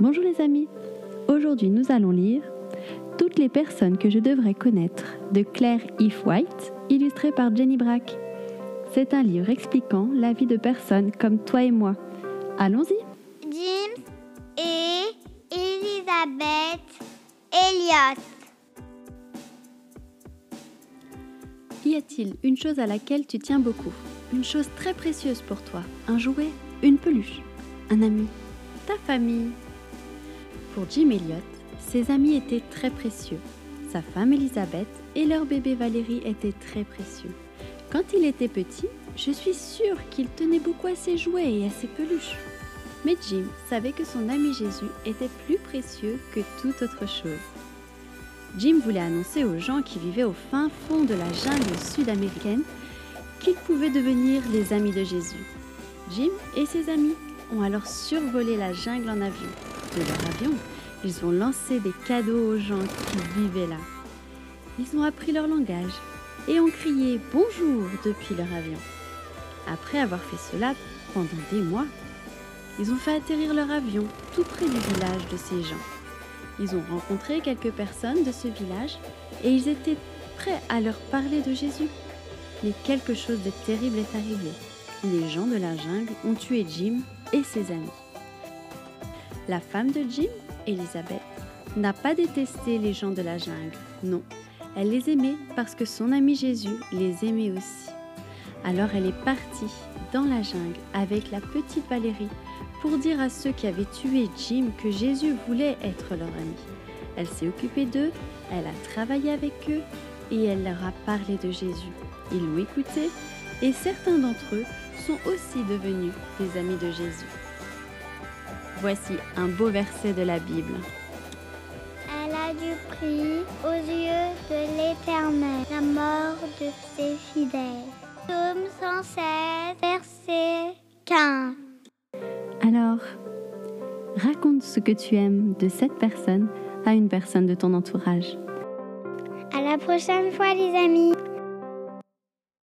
Bonjour les amis, aujourd'hui nous allons lire Toutes les personnes que je devrais connaître de Claire If White, illustré par Jenny Brack. C'est un livre expliquant la vie de personnes comme toi et moi. Allons-y. James et Elisabeth Elliot. Y a-t-il une chose à laquelle tu tiens beaucoup? Une chose très précieuse pour toi? Un jouet? Une peluche? Un ami? Ta famille? Pour Jim Elliot, ses amis étaient très précieux. Sa femme Elisabeth et leur bébé Valérie étaient très précieux. Quand il était petit, je suis sûre qu'il tenait beaucoup à ses jouets et à ses peluches. Mais Jim savait que son ami Jésus était plus précieux que toute autre chose. Jim voulait annoncer aux gens qui vivaient au fin fond de la jungle sud-américaine qu'ils pouvaient devenir les amis de Jésus. Jim et ses amis ont alors survolé la jungle en avion. De leur avion, ils ont lancé des cadeaux aux gens qui vivaient là. Ils ont appris leur langage et ont crié bonjour depuis leur avion. Après avoir fait cela pendant des mois, ils ont fait atterrir leur avion tout près du village de ces gens. Ils ont rencontré quelques personnes de ce village et ils étaient prêts à leur parler de Jésus. Mais quelque chose de terrible est arrivé. Les gens de la jungle ont tué Jim et ses amis. La femme de Jim, Elisabeth, n'a pas détesté les gens de la jungle. Non, elle les aimait parce que son ami Jésus les aimait aussi. Alors elle est partie dans la jungle avec la petite Valérie pour dire à ceux qui avaient tué Jim que Jésus voulait être leur ami. Elle s'est occupée d'eux, elle a travaillé avec eux et elle leur a parlé de Jésus. Ils l'ont écouté et certains d'entre eux sont aussi devenus des amis de Jésus. Voici un beau verset de la Bible. Elle a du prix aux yeux de l'Éternel, la mort de ses fidèles. Psaume 116, verset 15. Alors, raconte ce que tu aimes de cette personne à une personne de ton entourage. À la prochaine fois, les amis.